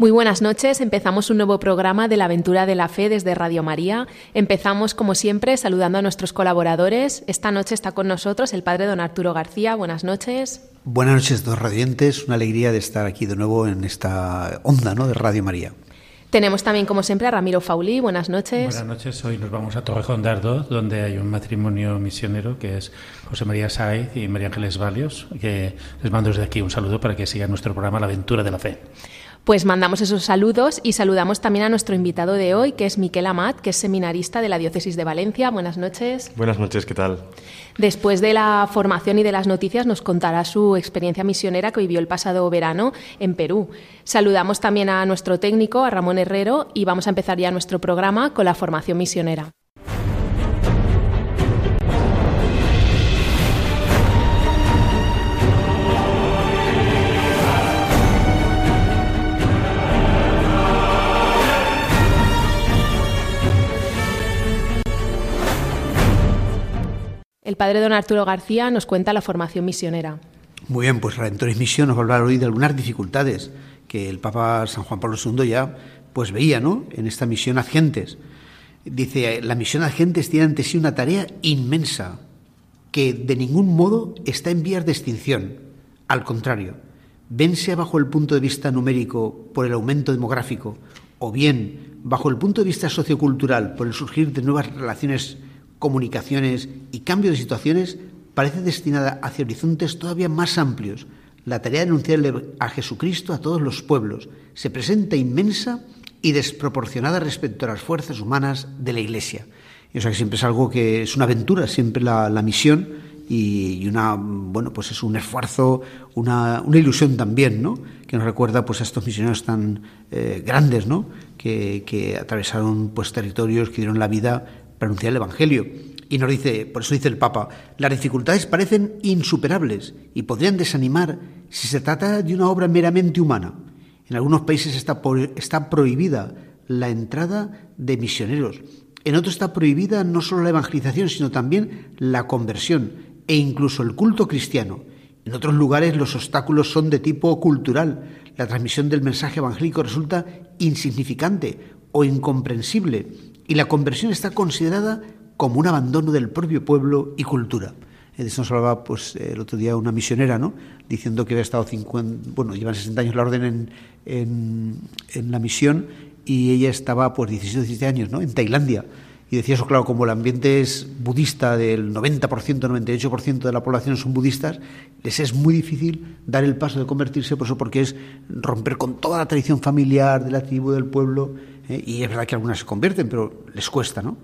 Muy buenas noches. Empezamos un nuevo programa de la aventura de la fe desde Radio María. Empezamos, como siempre, saludando a nuestros colaboradores. Esta noche está con nosotros el padre don Arturo García. Buenas noches. Buenas noches, dos radiantes. Una alegría de estar aquí de nuevo en esta onda ¿no? de Radio María. Tenemos también, como siempre, a Ramiro Faulí. Buenas noches. Buenas noches. Hoy nos vamos a Torrejón de Ardoz, donde hay un matrimonio misionero que es José María Sáez y María Ángeles Valios, que les mando desde aquí un saludo para que sigan nuestro programa La aventura de la fe. Pues mandamos esos saludos y saludamos también a nuestro invitado de hoy, que es Miquel Amat, que es seminarista de la Diócesis de Valencia. Buenas noches. Buenas noches, ¿qué tal? Después de la formación y de las noticias nos contará su experiencia misionera que vivió el pasado verano en Perú. Saludamos también a nuestro técnico, a Ramón Herrero, y vamos a empezar ya nuestro programa con la formación misionera. El padre don Arturo García nos cuenta la formación misionera. Muy bien, pues Redentores Misión nos va a hablar hoy de algunas dificultades que el Papa San Juan Pablo II ya pues veía ¿no? en esta misión a gentes. Dice, la misión a gentes tiene ante sí una tarea inmensa que de ningún modo está en vías de extinción. Al contrario, vense bajo el punto de vista numérico por el aumento demográfico o bien bajo el punto de vista sociocultural por el surgir de nuevas relaciones comunicaciones y cambio de situaciones parece destinada hacia horizontes todavía más amplios. La tarea de anunciarle a Jesucristo a todos los pueblos se presenta inmensa y desproporcionada respecto a las fuerzas humanas de la Iglesia. Y, o sea que siempre es algo que es una aventura, siempre la, misión y, una bueno pues es un esfuerzo, una, ilusión también, ¿no? Que nos recuerda pues a estos misioneros tan eh, grandes, ¿no? Que, que atravesaron pues territorios, que dieron la vida anunciar el Evangelio. Y nos dice, por eso dice el Papa, las dificultades parecen insuperables y podrían desanimar si se trata de una obra meramente humana. En algunos países está, está prohibida la entrada de misioneros. En otros está prohibida no solo la evangelización, sino también la conversión e incluso el culto cristiano. En otros lugares los obstáculos son de tipo cultural. La transmisión del mensaje evangélico resulta insignificante o incomprensible y la conversión está considerada como un abandono del propio pueblo y cultura. De nos hablaba pues, el otro día una misionera, ¿no? diciendo que había estado 50, bueno, llevan 60 años la orden en, en, la misión y ella estaba pues 16 o 17 años ¿no? en Tailandia. Y decía eso, claro, como el ambiente es budista, del 90%, 98% de la población son budistas, les es muy difícil dar el paso de convertirse, por eso porque es romper con toda la tradición familiar de la tribu, del pueblo, ¿eh? y es verdad que algunas se convierten, pero les cuesta, ¿no?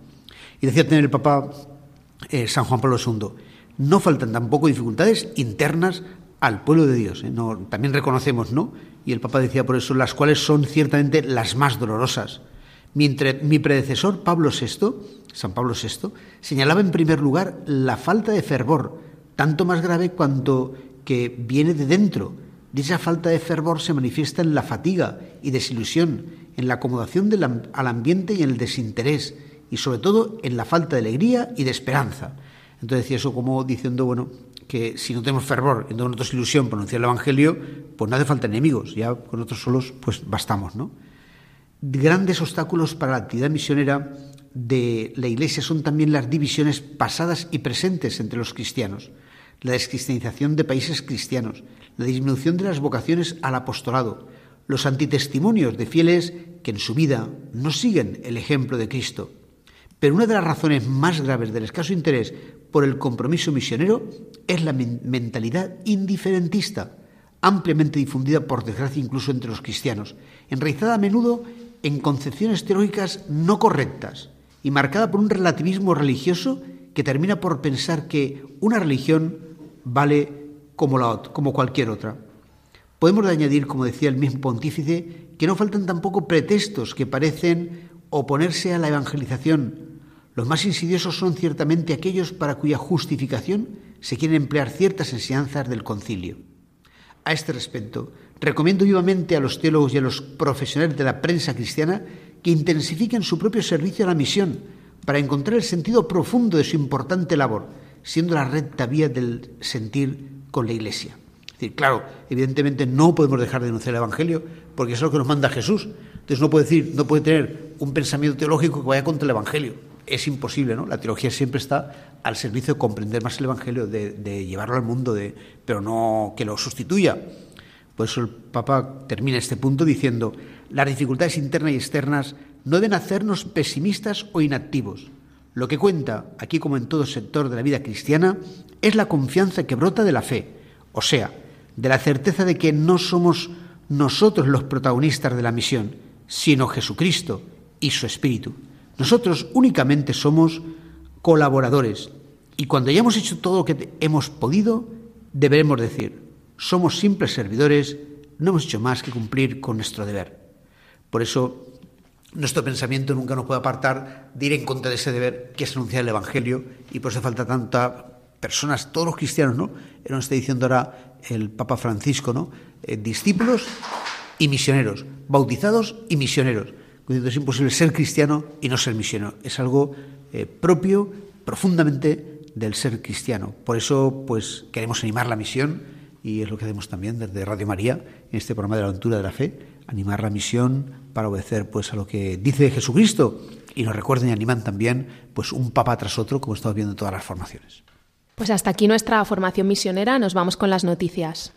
Y decía tener el Papa eh, San Juan Pablo II, no faltan tampoco dificultades internas al pueblo de Dios. ¿eh? No, también reconocemos, ¿no? Y el Papa decía por eso, las cuales son ciertamente las más dolorosas. Mientras mi predecesor Pablo VI, San Pablo VI, señalaba en primer lugar la falta de fervor, tanto más grave cuanto que viene de dentro. Dicha falta de fervor se manifiesta en la fatiga y desilusión, en la acomodación al ambiente y en el desinterés, y sobre todo en la falta de alegría y de esperanza. Entonces decía eso como diciendo, bueno, que si no tenemos fervor y no tenemos ilusión por anunciar el Evangelio, pues no hace falta enemigos, ya con nosotros solos pues bastamos, ¿no? Grandes obstáculos para la actividad misionera de la Iglesia son también las divisiones pasadas y presentes entre los cristianos, la descristianización de países cristianos, la disminución de las vocaciones al apostolado, los antitestimonios de fieles que en su vida no siguen el ejemplo de Cristo. Pero una de las razones más graves del escaso interés por el compromiso misionero es la mentalidad indiferentista, ampliamente difundida por desgracia incluso entre los cristianos, enraizada a menudo en concepciones teológicas no correctas y marcada por un relativismo religioso que termina por pensar que una religión vale como, la, como cualquier otra. Podemos añadir, como decía el mismo pontífice, que no faltan tampoco pretextos que parecen oponerse a la evangelización. Los más insidiosos son ciertamente aquellos para cuya justificación se quieren emplear ciertas enseñanzas del concilio. A este respecto, recomiendo vivamente a los teólogos y a los profesionales de la prensa cristiana que intensifiquen su propio servicio a la misión para encontrar el sentido profundo de su importante labor, siendo la recta vía del sentir con la Iglesia. Es decir, claro, evidentemente no podemos dejar de denunciar el Evangelio, porque es lo que nos manda Jesús. Entonces no puede decir, no puede tener un pensamiento teológico que vaya contra el Evangelio. Es imposible, ¿no? La teología siempre está al servicio de comprender más el Evangelio, de, llevarlo al mundo, de, pero no que lo sustituya. Por eso el Papa termina este punto diciendo, las dificultades internas y externas no deben hacernos pesimistas o inactivos. Lo que cuenta, aquí como en todo sector de la vida cristiana, es la confianza que brota de la fe, o sea, de la certeza de que no somos nosotros los protagonistas de la misión, sino Jesucristo y su Espíritu. Nosotros únicamente somos colaboradores y cuando hayamos hecho todo lo que hemos podido, deberemos decir, somos simples servidores, no hemos hecho más que cumplir con nuestro deber. Por eso nuestro pensamiento nunca nos puede apartar de ir en contra de ese deber que es anunciar el Evangelio y por eso falta tanta personas, todos los cristianos, ¿no? Nos está diciendo ahora el Papa Francisco, ¿no? Eh, discípulos y misioneros, bautizados y misioneros. Es imposible ser cristiano y no ser misionero. Es algo eh, propio, profundamente del ser cristiano. Por eso, pues, queremos animar la misión y es lo que hacemos también desde Radio María en este programa de la aventura de la fe, animar la misión para obedecer pues a lo que dice Jesucristo y nos recuerden y animan también pues un papa tras otro como estamos viendo en todas las formaciones. Pues hasta aquí nuestra formación misionera, nos vamos con las noticias.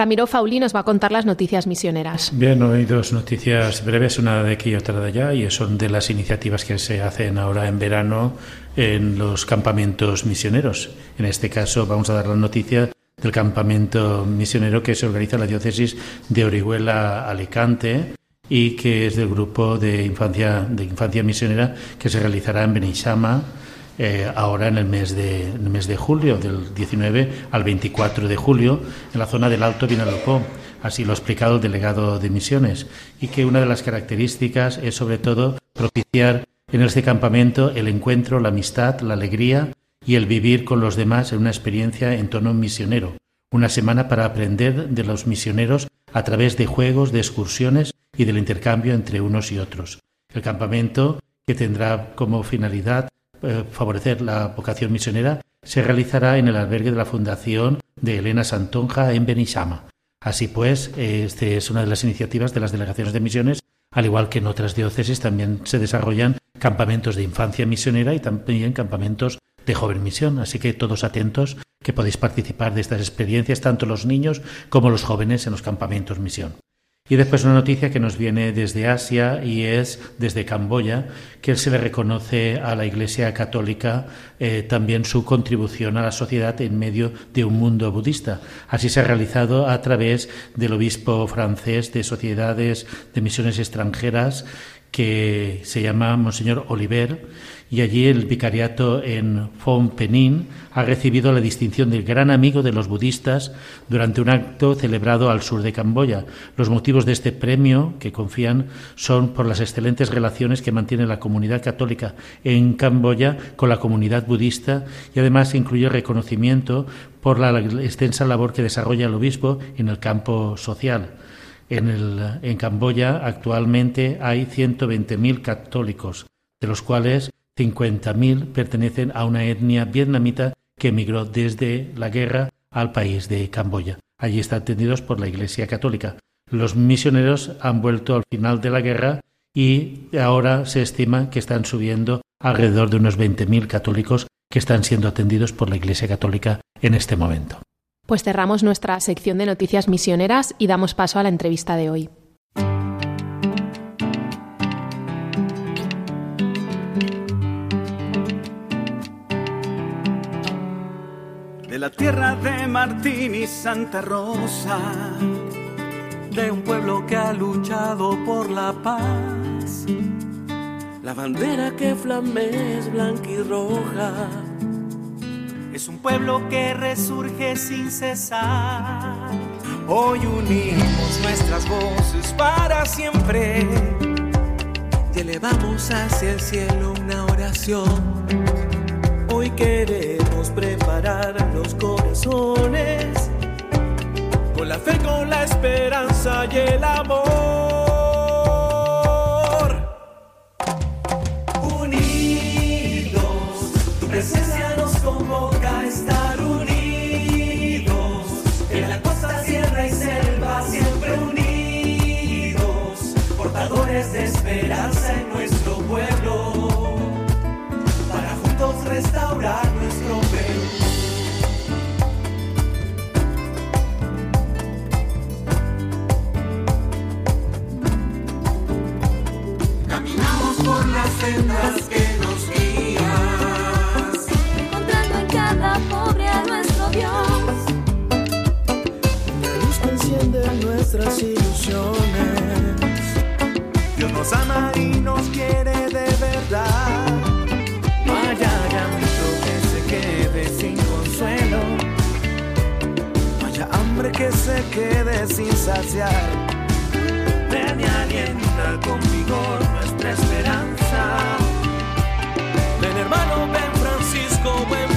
Ramiro Fauli nos va a contar las noticias misioneras. Bien, hoy dos noticias breves, una de aquí y otra de allá, y son de las iniciativas que se hacen ahora en verano en los campamentos misioneros. En este caso vamos a dar la noticia del campamento misionero que se organiza en la diócesis de Orihuela Alicante y que es del grupo de infancia de infancia misionera que se realizará en Benishama eh, ahora en el, mes de, mes de julio, del 19 al 24 de julio, en la zona del Alto Vinalopó. Así lo ha explicado el delegado de misiones. Y que una de las características es sobre todo propiciar en este campamento el encuentro, la amistad, la alegría y el vivir con los demás en una experiencia en tono misionero. Una semana para aprender de los misioneros a través de juegos, de excursiones y del intercambio entre unos y otros. El campamento, que tendrá como finalidad eh, favorecer la vocación misionera se realizará en el albergue de la Fundación de Elena Santonja en Benishama. Así pues, esta es una de las iniciativas de las delegaciones de misiones, al igual que en otras diócesis también se desarrollan campamentos de infancia misionera y también campamentos de joven misión. Así que todos atentos que podéis participar de estas experiencias, tanto los niños como los jóvenes en los campamentos misión. Y después una noticia que nos viene desde Asia y es desde Camboya, que se le reconoce a la Iglesia Católica eh, también su contribución a la sociedad en medio de un mundo budista. Así se ha realizado a través del obispo francés de sociedades de misiones extranjeras que se llama Monseñor Oliver y allí el vicariato en Phnom Penh ha recibido la distinción del gran amigo de los budistas durante un acto celebrado al sur de Camboya. Los motivos de este premio que confían son por las excelentes relaciones que mantiene la comunidad católica en Camboya con la comunidad budista y además incluye reconocimiento por la extensa labor que desarrolla el obispo en el campo social. En, el, en Camboya actualmente hay 120.000 católicos, de los cuales 50.000 pertenecen a una etnia vietnamita que emigró desde la guerra al país de Camboya. Allí están atendidos por la Iglesia Católica. Los misioneros han vuelto al final de la guerra y ahora se estima que están subiendo alrededor de unos 20.000 católicos que están siendo atendidos por la Iglesia Católica en este momento. Pues cerramos nuestra sección de noticias misioneras y damos paso a la entrevista de hoy. La tierra de Martín y Santa Rosa, de un pueblo que ha luchado por la paz. La bandera que flamea es blanca y roja. Es un pueblo que resurge sin cesar. Hoy unimos nuestras voces para siempre y elevamos hacia el cielo una oración. Hoy queremos preparar los corazones con la fe, con la esperanza y el amor. Restaurar nuestro Perú. Caminamos por las sendas que nos guías. encontrando en cada pobre a nuestro Dios. La luz que enciende nuestras ilusiones. Se quede sin saciar. Ven y alienta con vigor nuestra esperanza. Ven hermano, ven Francisco, buen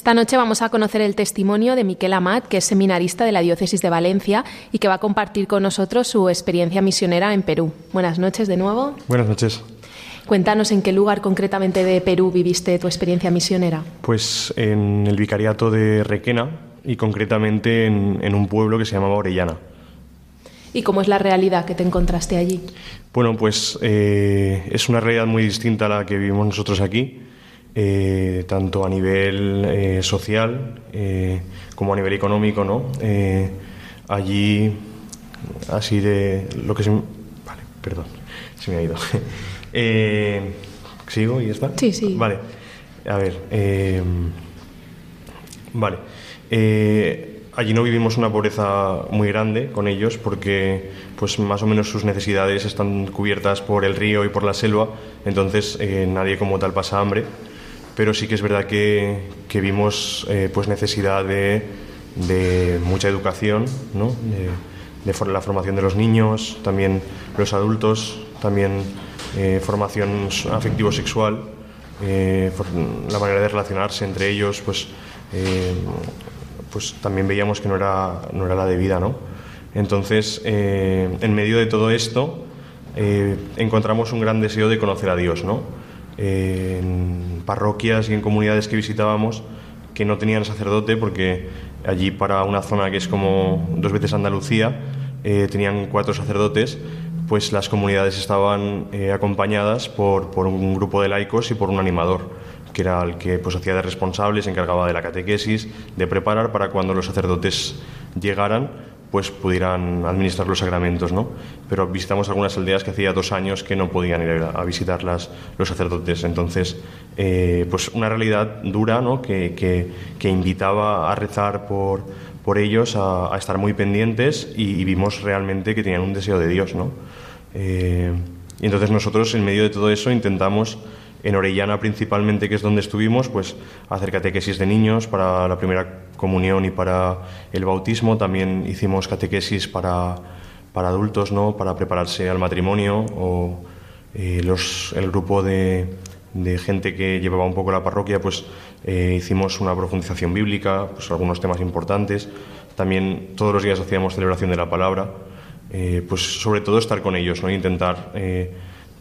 Esta noche vamos a conocer el testimonio de Miquel Amat, que es seminarista de la Diócesis de Valencia y que va a compartir con nosotros su experiencia misionera en Perú. Buenas noches de nuevo. Buenas noches. Cuéntanos en qué lugar concretamente de Perú viviste tu experiencia misionera. Pues en el vicariato de Requena y concretamente en, en un pueblo que se llamaba Orellana. ¿Y cómo es la realidad que te encontraste allí? Bueno, pues eh, es una realidad muy distinta a la que vivimos nosotros aquí, eh, tanto a nivel eh, social eh, como a nivel económico, ¿no? Eh, allí, así de lo que se... Vale, perdón, se me ha ido. ¿Sigo y está? Sí, sí. Vale, a ver. Vale. Allí no vivimos una pobreza muy grande con ellos porque pues más o menos sus necesidades están cubiertas por el río y por la selva, entonces nadie como tal pasa hambre. Pero sí que es verdad que, que vimos eh, pues necesidad de, de mucha educación, ¿no? de, la formación de los niños, también los adultos, también eh, formación afectivo-sexual, eh, la manera de relacionarse entre ellos, pues pues también veíamos que no era, no era la debida, ¿no? Entonces, en medio de todo esto, encontramos un gran deseo de conocer a Dios, ¿no? En parroquias y en comunidades que visitábamos que no tenían sacerdote, porque allí para una zona que es como dos veces Andalucía, eh, tenían cuatro sacerdotes, pues las comunidades estaban eh, acompañadas por, por un grupo de laicos y por un animador que era el que pues hacía de responsable, se encargaba de la catequesis, de preparar para cuando los sacerdotes llegaran, pues pudieran administrar los sacramentos, ¿no? Pero visitamos algunas aldeas que hacía dos años que no podían ir a, visitarlas los sacerdotes, entonces, eh, pues una realidad dura, ¿no? Que, que, invitaba a rezar por, por ellos, a, estar muy pendientes y, y vimos realmente que tenían un deseo de Dios, ¿no? Eh, y entonces nosotros, en medio de todo eso, intentamos en Orellana principalmente, que es donde estuvimos, pues hacer catequesis de niños para la primera comunión y para el bautismo. También hicimos catequesis para, para adultos, ¿no? Para prepararse al matrimonio o eh, los, el grupo de, de gente que llevaba un poco la parroquia, pues eh, hicimos una profundización bíblica, pues algunos temas importantes. También todos los días hacíamos celebración de la palabra. Eh, pues sobre todo estar con ellos, ¿no? Intentar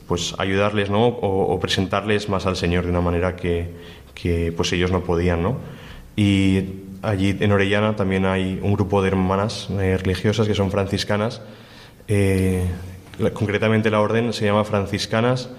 pues ayudarles, ¿no? O, o presentarles más al Señor de una manera que, que, pues ellos no podían, ¿no? Y allí en Orellana también hay un grupo de hermanas eh, religiosas que son franciscanas. Eh, concretamente la orden se llama Franciscanas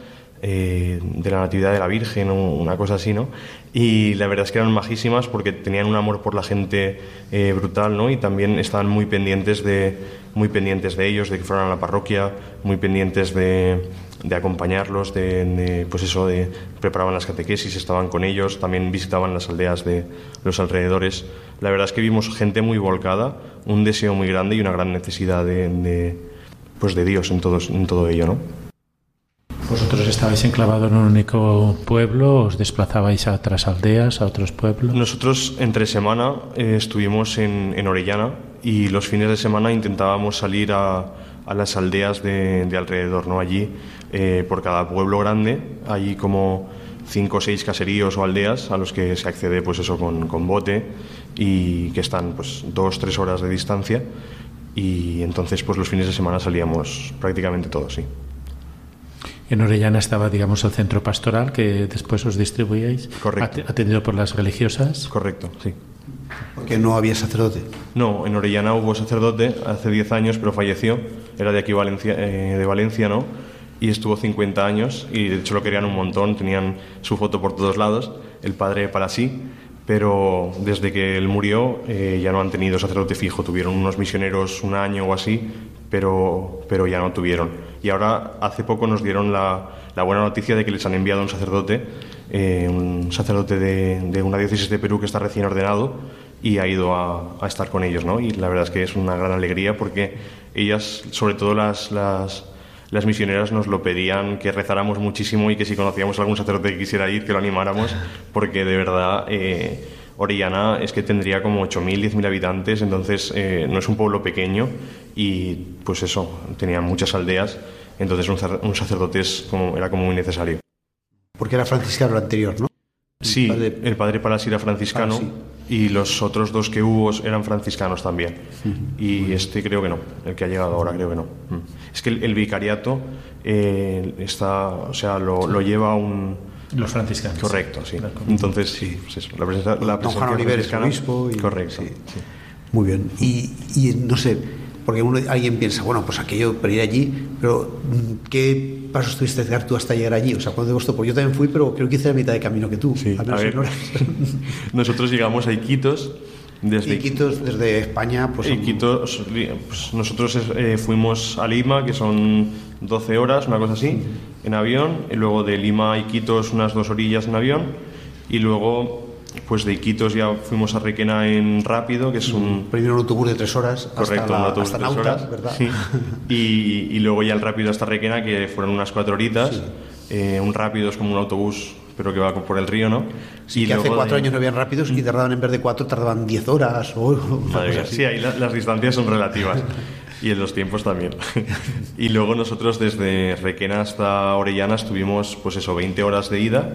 eh, de la Natividad de la Virgen o una cosa así, ¿no? Y la verdad es que eran majísimas porque tenían un amor por la gente eh, brutal, ¿no? Y también estaban muy pendientes de muy pendientes de ellos, de que fueran a la parroquia, muy pendientes de, de acompañarlos, de, de, pues eso, de preparaban las catequesis, estaban con ellos, también visitaban las aldeas de los alrededores. La verdad es que vimos gente muy volcada, un deseo muy grande y una gran necesidad de, de, pues de Dios en, todos, en todo ello, ¿no? ¿Vosotros estabais enclavados en un único pueblo? ¿Os desplazabais a otras aldeas, a otros pueblos? Nosotros entre semana eh, estuvimos en, en Orellana y los fines de semana intentábamos salir a, a las aldeas de, de alrededor, ¿no? Allí, eh, por cada pueblo grande, hay como cinco o seis caseríos o aldeas a los que se accede, pues eso, con, con bote y que están, pues, dos, tres horas de distancia y entonces, pues, los fines de semana salíamos prácticamente todos, sí. En Orellana estaba, digamos, el centro pastoral que después os distribuíais. Correcto. At- Atendido por las religiosas. Correcto, sí. Porque no había sacerdote. No, en Orellana hubo sacerdote hace 10 años, pero falleció. Era de aquí Valencia, eh, de Valencia, ¿no? Y estuvo 50 años y de hecho lo querían un montón, tenían su foto por todos lados, el padre para sí, pero desde que él murió eh, ya no han tenido sacerdote fijo, tuvieron unos misioneros un año o así, pero, pero ya no tuvieron. Y ahora hace poco nos dieron la, la buena noticia de que les han enviado un sacerdote, eh, un sacerdote de, de una diócesis de Perú que está recién ordenado y ha ido a, a estar con ellos, ¿no? Y la verdad es que es una gran alegría porque ellas, sobre todo las, las, las misioneras, nos lo pedían que rezáramos muchísimo y que si conocíamos a algún sacerdote que quisiera ir, que lo animáramos, porque de verdad eh, Orellana es que tendría como 8.000, 10.000 habitantes, entonces eh, no es un pueblo pequeño y pues eso, tenía muchas aldeas, entonces un, cer- un sacerdote es como, era como muy necesario. Porque era franciscano el anterior, ¿no? Sí, padre- el padre Palas era franciscano Ah, sí. Y los otros dos que hubo eran franciscanos también. Y este creo que no, el que ha llegado ahora creo que no. Mm. Es que el, el vicariato eh, está, o sea, lo, lo lleva un... Los franciscanos. Correcto, sí. Entonces, sí, pues eso, la presencia, la Don Juan presencia Oliveres, franciscana- obispo. Y, Correcto. sí. sí. Muy bien. Y, y no sé, porque uno, alguien piensa, bueno, pues aquello para ir allí, pero mm, ¿qué pasos tuviste que dar tú hasta llegar allí? O sea, ¿cuánto te costó? Pues yo también fui, pero creo que hice la mitad de camino que tú. Sí, a ver, nosotros llegamos a Iquitos desde Iquitos desde España, pues Iquitos, pues nosotros eh, fuimos a Lima, que son 12 horas, una cosa así, en avión, y luego de Lima a Iquitos unas dos orillas en avión, y luego pues de Iquitos ya fuimos a Requena en rápido, que es un... primero un autobús de tres horas Correcto, hasta, la, autobús hasta de tres Nautas, horas. ¿verdad? Sí. Y, y luego ya el rápido hasta Requena, que fueron unas cuatro horitas. Eh, un rápido es como un autobús, pero que va por el río, ¿no? Sí, Y que hace cuatro de- años no habían rápidos y tardaban en vez de cuatro, tardaban diez horas o Madre mía, así. Sí, ahí la- las distancias son relativas. y en los tiempos también. y luego nosotros desde Requena hasta Orellana estuvimos, pues eso, 20 horas de ida,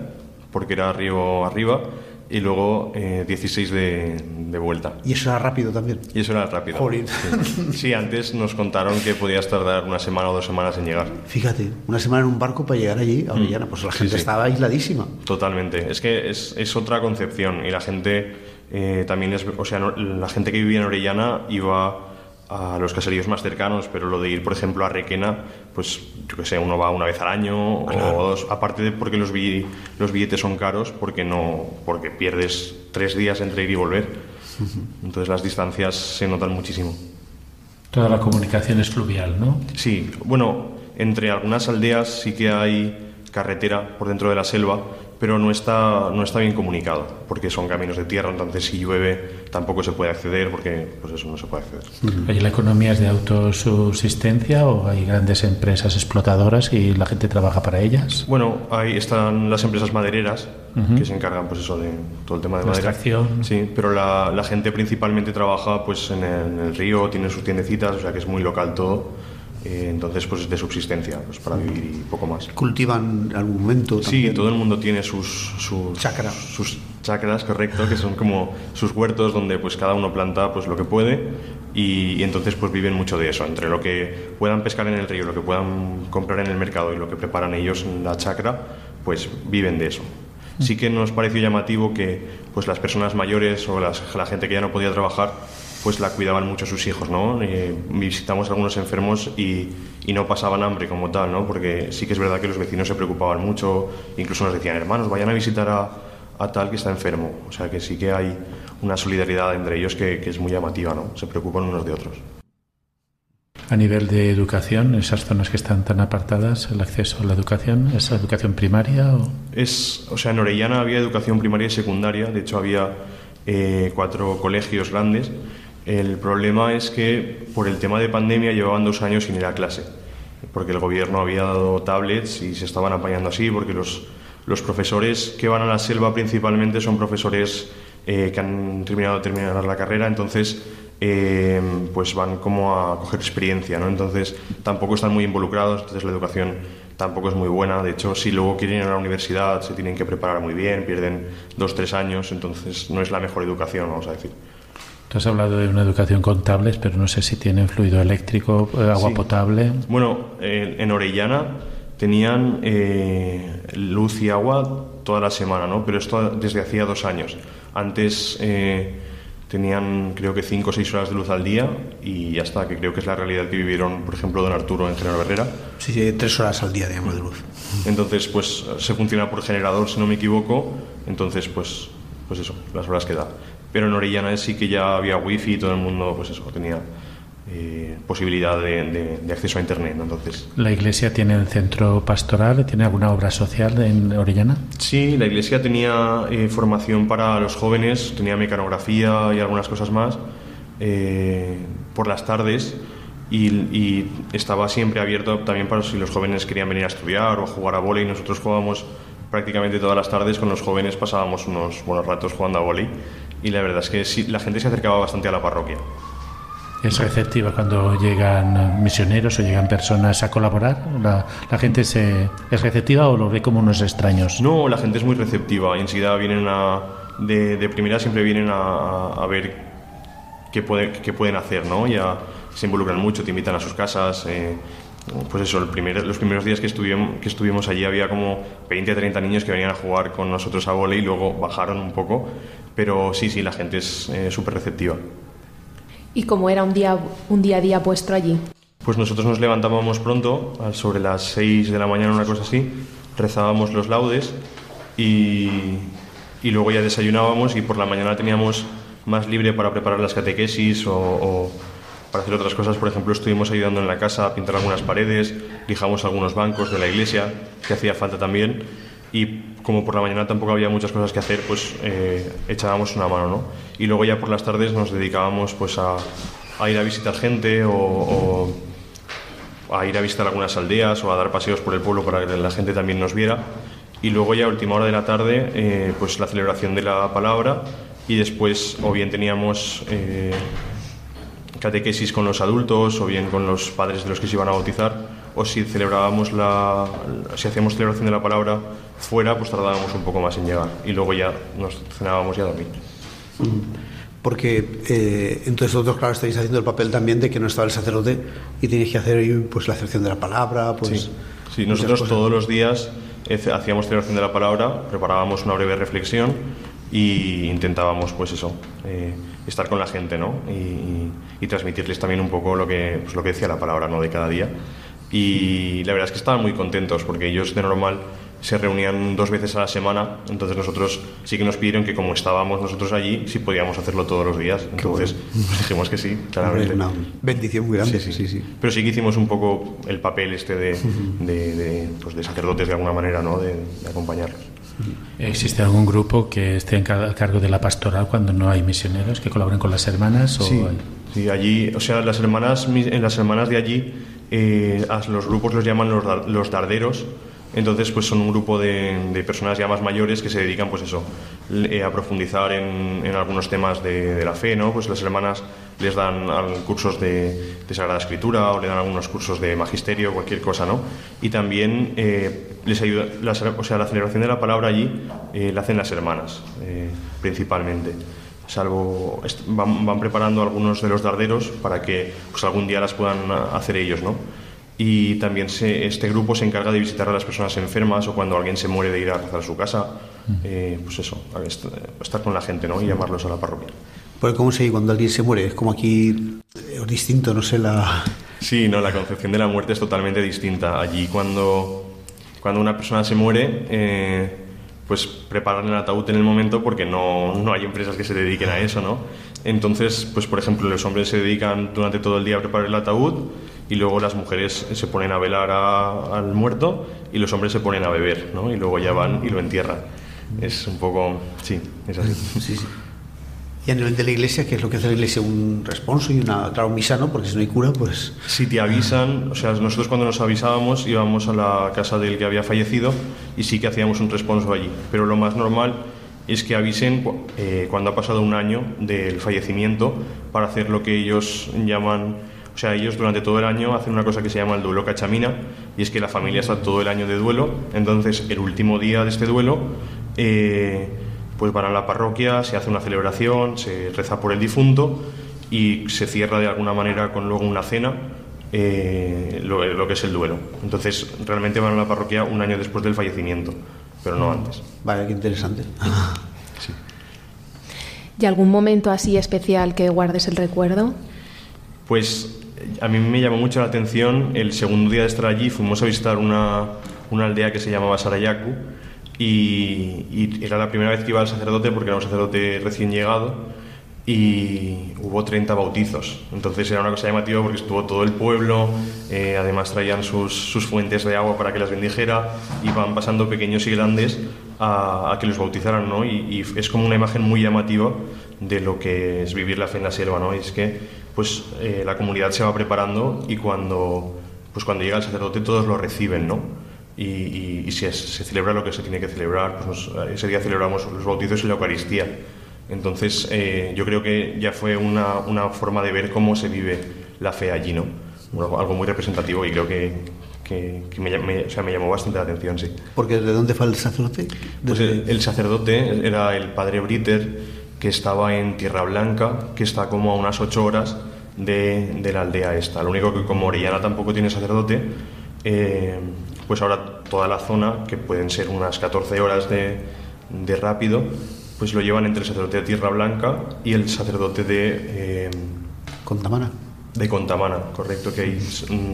porque era río arriba, y luego eh, 16 de, de vuelta. Y eso era rápido también. Y eso era rápido. Jolín. Sí. Sí, antes nos contaron que podías tardar una semana o dos semanas en llegar. Fíjate, una semana en un barco para llegar allí, a Orellana, pues la Mm. Sí, gente sí. estaba aisladísima. Totalmente. Es que es, es otra concepción y la gente eh, también es, o sea, no- la gente que vivía en Orellana iba a los caseríos más cercanos, pero lo de ir, por ejemplo, a Requena, pues yo que sé, uno va una vez al año o dos, aparte de porque los, bi- los billetes son caros, porque no, porque pierdes tres días entre ir y volver. Entonces las distancias se notan muchísimo. Toda la comunicación es fluvial, ¿no? Sí, bueno, entre algunas aldeas sí que hay carretera por dentro de la selva, pero no está, no está bien comunicado, porque son caminos de tierra, entonces si llueve tampoco se puede acceder, porque pues eso no se puede acceder. ¿Hay la economía es de autosubsistencia o hay grandes empresas explotadoras y la gente trabaja para ellas? Bueno, ahí están las empresas madereras, que se encargan pues eso de todo el tema de La madera. extracción. Sí, pero la, la gente principalmente trabaja pues en el, en el río, tiene sus tiendecitas, o sea que es muy local todo, eh, entonces pues es de subsistencia, pues para vivir y poco más. Cultivan algún momento Sí, también. todo el mundo tiene sus, sus Chakra. sus chakras, correcto, que son como sus huertos donde pues cada uno planta pues lo que puede y, y entonces pues viven mucho de eso, entre lo que puedan pescar en el río, lo que puedan comprar en el mercado y lo que preparan ellos en la chacra, pues viven de eso. Sí que nos pareció llamativo que pues las personas mayores o las, la gente que ya no podía trabajar pues la cuidaban mucho sus hijos, ¿no? Eh, visitamos a algunos enfermos y, y, no pasaban hambre como tal, ¿no? Porque sí que es verdad que los vecinos se preocupaban mucho, incluso nos decían, hermanos, vayan a visitar a, a tal que está enfermo. O sea que sí que hay una solidaridad entre ellos que, que es muy llamativa, ¿no? Se preocupan unos de otros. A nivel de educación, esas zonas que están tan apartadas, el acceso a la educación, ¿es la educación primaria? O? Es, o sea, en Orellana había educación primaria y secundaria, de hecho había eh, cuatro colegios grandes el problema es que por el tema de pandemia llevaban dos años sin ir a clase, porque el gobierno había dado tablets y se estaban apañando así, porque los, los profesores que van a la selva principalmente son profesores eh, que han terminado terminar la carrera, entonces eh, pues van como a coger experiencia, ¿no? Entonces tampoco están muy involucrados, entonces la educación tampoco es muy buena. De hecho, si luego quieren ir a la universidad se tienen que preparar muy bien, pierden dos, tres años, entonces no es la mejor educación, vamos a decir. Tú has hablado de una educación con tablets, pero no sé si tienen fluido eléctrico, eh, agua Sí. potable. Bueno, eh, en Orellana tenían eh, luz y agua toda la semana, ¿no? Pero esto desde hacía dos años. Antes eh, tenían creo que cinco o seis horas de luz al día y ya está, que creo que es la realidad que vivieron, por ejemplo, don Arturo en General Herrera. Sí, sí, tres horas al día, digamos, de luz. Entonces, pues se funciona por generador, si no me equivoco. Entonces, pues, pues eso, las horas que da. Pero en Orellana sí que ya había wifi y todo el mundo, pues eso, tenía eh, posibilidad de, de- de acceso a internet. ¿no? Entonces, ¿La iglesia tiene el centro pastoral? ¿Tiene alguna obra social en Orellana? sí, la iglesia tenía eh, formación para los jóvenes, tenía mecanografía y algunas cosas más eh, por las tardes. Y, y estaba siempre abierto también para si los jóvenes querían venir a estudiar o a jugar a vóley. Nosotros jugábamos prácticamente todas las tardes con los jóvenes, pasábamos unos buenos ratos jugando a vóley y la verdad es que sí, la gente se acercaba bastante a la parroquia. ¿Es receptiva cuando llegan misioneros o llegan personas a colaborar? ¿La, la gente se, es receptiva o lo ve como unos extraños? No, la gente es muy receptiva y enseguida vienen a, de, de primera siempre vienen a, a ver qué, puede- qué pueden hacer, ¿no? Ya se involucran mucho, te invitan a sus casas. eh, pues eso, el primer- los primeros días que estuvimos, que estuvimos allí había como 20 o 30 niños que venían a jugar con nosotros a vóley y luego bajaron un poco. Pero sí, sí, la gente es eh, súper receptiva. ¿Y cómo era un día, un día a día vuestro allí? Pues nosotros nos levantábamos pronto, sobre las 6 de la mañana, una cosa así, rezábamos los laudes y, y luego ya desayunábamos y por la mañana teníamos más libre para preparar las catequesis o, o para hacer otras cosas. Por ejemplo, estuvimos ayudando en la casa a pintar algunas paredes, lijamos algunos bancos de la iglesia, que hacía falta también. Y como por la mañana tampoco había muchas cosas que hacer, pues eh, echábamos una mano, ¿no? Y luego ya por las tardes nos dedicábamos pues a, ir a visitar gente o, o a ir a visitar algunas aldeas o a dar paseos por el pueblo para que la gente también nos viera. Y luego ya a última hora de la tarde, eh, pues la celebración de la palabra y después o bien teníamos eh, catequesis con los adultos o bien con los padres de los que se iban a bautizar o si celebrábamos la si hacíamos celebración de la palabra fuera pues tardábamos un poco más en llegar y luego ya nos cenábamos y a dormir Porque eh, entonces vosotros, claro, estáis haciendo el papel también de que no estaba el sacerdote y tenéis que hacer pues, la acepción de la palabra, pues... Sí, sí nosotros cosas. todos los días hacíamos celebración de la palabra, preparábamos una breve reflexión y intentábamos, pues eso, eh, estar con la gente, ¿no? Y, y- transmitirles también un poco lo que, pues lo que decía la palabra, ¿no? De cada día. Y la verdad es que estaban muy contentos porque ellos de normal se reunían dos veces a la semana, entonces nosotros sí que nos pidieron que como estábamos nosotros allí, sí podíamos hacerlo todos los días. Entonces pues dijimos que sí, claramente. una bendición muy grande, Sí, sí, sí. sí. Pero sí que hicimos un poco el papel este de, de, de, pues de sacerdotes de alguna manera, ¿no? De, de acompañarlos. ¿Existe algún grupo que esté a cargo de la pastoral cuando no hay misioneros que colaboren con las hermanas? O Sí, hay- sí, allí, o sea, las hermanas, en las hermanas de allí, eh, a los grupos los llaman los, los darderos. Entonces, pues son un grupo de, personas ya más mayores que se dedican, pues eso, eh, a profundizar en, algunos temas de, la fe, ¿no? Pues las hermanas les dan cursos de, de Sagrada Escritura o le dan algunos cursos de magisterio, cualquier cosa, ¿no? Y también eh, les ayuda, las- o sea, la celebración de la palabra allí eh, la hacen las hermanas, principalmente salvo van, van preparando algunos de los darderos para que pues algún día las puedan a- hacer ellos, ¿no? Y también se- este grupo se encarga de visitar a las personas enfermas o cuando alguien se muere de ir a rezar a su casa eh, pues eso, estar con la gente ¿no? y llamarlos a la parroquia. Pues ¿cómo se cuando alguien se muere? Es como aquí es eh, distinto, no sé, la... Sí, no, la concepción de la muerte es totalmente distinta. Allí cuando, cuando una persona se muere, eh, pues preparan el ataúd en el momento porque no, no, hay empresas que se dediquen a eso, ¿no? Entonces, pues por ejemplo, los hombres se dedican durante todo el día a preparar el ataúd y luego las mujeres se ponen a velar al muerto y los hombres se ponen a beber, ¿no? Y luego ya van y lo entierran. Es un poco... Sí, es así. Sí, sí. Y a nivel de la iglesia, ¿qué es lo que hace la iglesia? Un responso y una, claro, misa, ¿no? Porque si no hay cura, pues... Si te avisan, o sea, nosotros cuando nos avisábamos íbamos a la casa del que había fallecido y sí que hacíamos un responso allí. Pero lo más normal es que avisen eh, cuando ha pasado un año del fallecimiento para hacer lo que ellos llaman... O sea, ellos durante todo el año hacen una cosa que se llama el duelo cachamina y es que la familia está todo el año de duelo. Entonces, el último día de este duelo... Eh, pues van a la parroquia, se hace una celebración, se reza por el difunto y se cierra de alguna manera con luego una cena eh, lo, que es el duelo. Entonces realmente van a la parroquia un año después del fallecimiento, pero no antes. Vaya, qué interesante. Sí. ¿Y algún momento así especial que guardes el recuerdo? Pues a mí me llamó mucho la atención el segundo día de estar allí, fuimos a visitar una, una aldea que se llamaba Sarayaku y, era la primera vez que iba al sacerdote porque era un sacerdote recién llegado y hubo 30 bautizos. Entonces era una cosa llamativa porque estuvo todo el pueblo, eh, además traían sus, sus, fuentes de agua para que las bendijera, iban pasando pequeños y grandes a, que los bautizaran, ¿no? Y, es como una imagen muy llamativa de lo que es vivir la fe en la selva, ¿no? Y es que pues eh, la comunidad se va preparando y cuando, pues cuando llega el sacerdote todos lo reciben, ¿no? y, si se celebra lo que se tiene que celebrar, pues ese día celebramos los bautizos y la Eucaristía. Entonces, eh, yo creo que ya fue una, una, forma de ver cómo se vive la fe allí, ¿no? algo muy representativo y creo que, que, me, o sea, me, llamó bastante la atención, sí. Porque ¿de dónde fue el sacerdote? Pues el, sacerdote era el padre Briter, que estaba en Tierra Blanca, que está como a unas ocho horas de, de la aldea esta. Lo único que como Orellana tampoco tiene sacerdote, eh, pues ahora toda la zona, que pueden ser unas 14 horas de, de rápido, pues lo llevan entre el sacerdote de Tierra Blanca y el sacerdote de... Eh, Contamana. De Contamana, correcto, que hay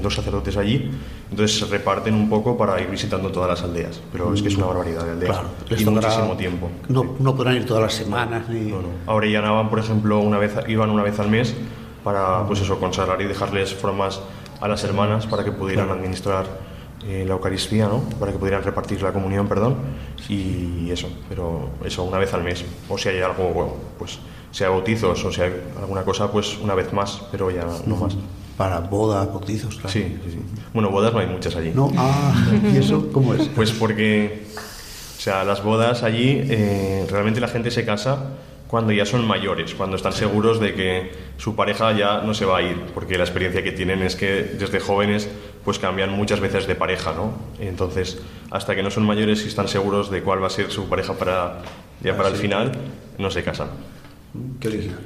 dos sacerdotes allí. Entonces se reparten un poco para ir visitando todas las aldeas. Pero es que es una barbaridad de aldeas. Claro, y muchísimo tiempo. No, no podrán ir todas las semanas. Ni... No, no. Ahora ya van, por ejemplo, una vez, iban una vez al mes para pues eso, consagrar y dejarles formas a las hermanas para que pudieran administrar eh, la Eucaristía, ¿no? Para que pudieran repartir la comunión, perdón, y eso, pero eso una vez al mes. O si hay algo, bueno, pues sea bautizos o sea alguna cosa, pues una vez más, pero ya no más. Para bodas, bautizos, claro. Sí, sí, sí. Bueno, bodas no hay muchas allí. No, ah, ¿y eso cómo es? Pues porque, o sea, las bodas allí, eh, realmente la gente se casa cuando ya son mayores, cuando están seguros de que su pareja ya no se va a ir, porque la experiencia que tienen es que desde jóvenes pues cambian muchas veces de pareja, ¿no? Entonces, hasta que no son mayores y están seguros de cuál va a ser su pareja para ya para el final, no se casan. Qué original.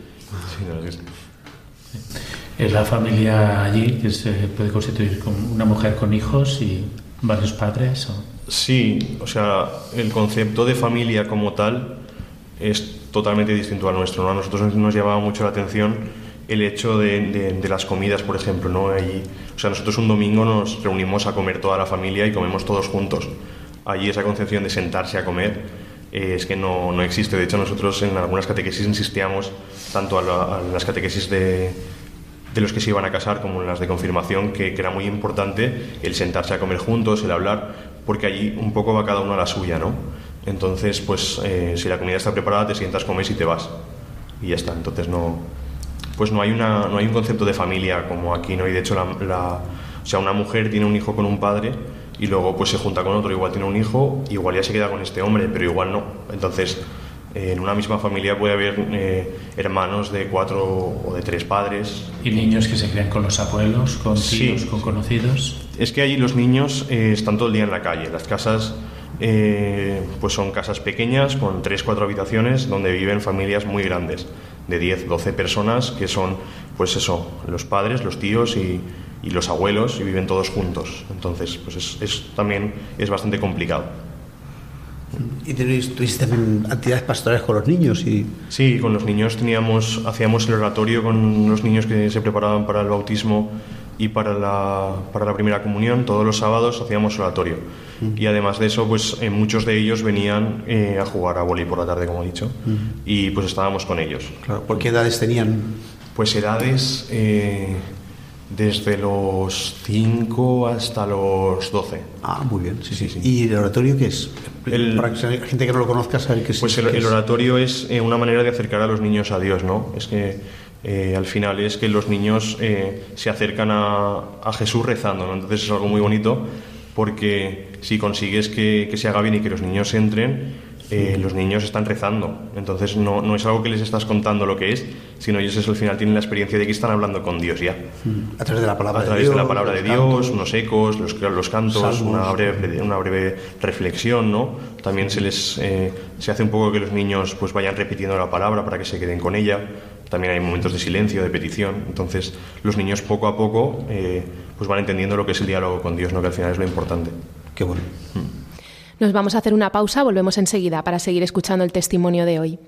Es la familia allí que se puede constituir con una mujer con hijos y varios padres. Sí, o sea, el concepto de familia como tal es totalmente distinto al nuestro. ¿no? A nosotros nos llamaba mucho la atención el hecho de, las comidas, por ejemplo. ¿no? Allí, o sea, nosotros un domingo nos reunimos a comer toda la familia y comemos todos juntos. Allí esa concepción de sentarse a comer eh, es que no, no, existe. De hecho, nosotros en algunas catequesis insistíamos tanto a, las catequesis de, de, los que se iban a casar como en las de confirmación, que, era muy importante el sentarse a comer juntos, el hablar, porque allí un poco va cada uno a la suya, ¿no? Entonces, pues eh, si la comida está preparada, te sientas, comes y te vas. Y ya está. Entonces no, pues no hay, una, no hay un concepto de familia como aquí, ¿no? Y de hecho, la, o sea, una mujer tiene un hijo con un padre y luego pues se junta con otro, igual tiene un hijo, igual ya se queda con este hombre, pero igual no. Entonces, eh, en una misma familia puede haber eh, hermanos de cuatro o de tres padres. ¿Y niños que se crían con los abuelos, con tíos, con conocidos? Es que allí los niños están todo el día en la calle. Las casas eh, pues son casas pequeñas con 3-4 habitaciones donde viven familias muy grandes, de 10, 12 personas que son, pues eso, los padres, los tíos y, los abuelos y viven todos juntos. Entonces, pues es, también es bastante complicado. ¿Y tenéis, tuviste también actividades pastorales con los niños? Y... Sí, con los niños teníamos, hacíamos el oratorio con los niños que se preparaban para el bautismo y para la, para la primera comunión. Todos los sábados hacíamos oratorio. Y además de eso, pues eh, muchos de ellos venían eh, a jugar a boli por la tarde, como he dicho. Y pues estábamos con ellos. Claro, ¿Por qué edades tenían? Pues edades eh, desde los 5 hasta los 12. Ah, muy bien, sí, sí. sí. ¿Y el oratorio qué es? El- Para que la gente que no lo conozca saber qué es. Pues el, el es. oratorio es eh, una manera de acercar a los niños a Dios, ¿no? Es que eh, al final es que los niños eh, se acercan a, Jesús rezando, ¿no? Entonces es algo muy bonito porque si consigues que se haga bien y que los niños entren, eh, los niños están rezando. Entonces no, no es algo que les estás contando lo que es, sino ellos es, al final tienen la experiencia de que están hablando con Dios ya. Mm, A través de la palabra A de través Dios. de la palabra de Dios, cantos. unos ecos, los, los cantos, una breve, una breve reflexión, ¿no? También se les eh, se hace un poco que los niños pues vayan repitiendo la palabra para que se queden con ella. También hay momentos de silencio, de petición. Entonces los niños poco a poco eh, pues van entendiendo lo que es el diálogo con Dios, ¿no? Que al final es lo importante. Qué bueno. Nos vamos a hacer una pausa, volvemos enseguida para seguir escuchando el testimonio de hoy.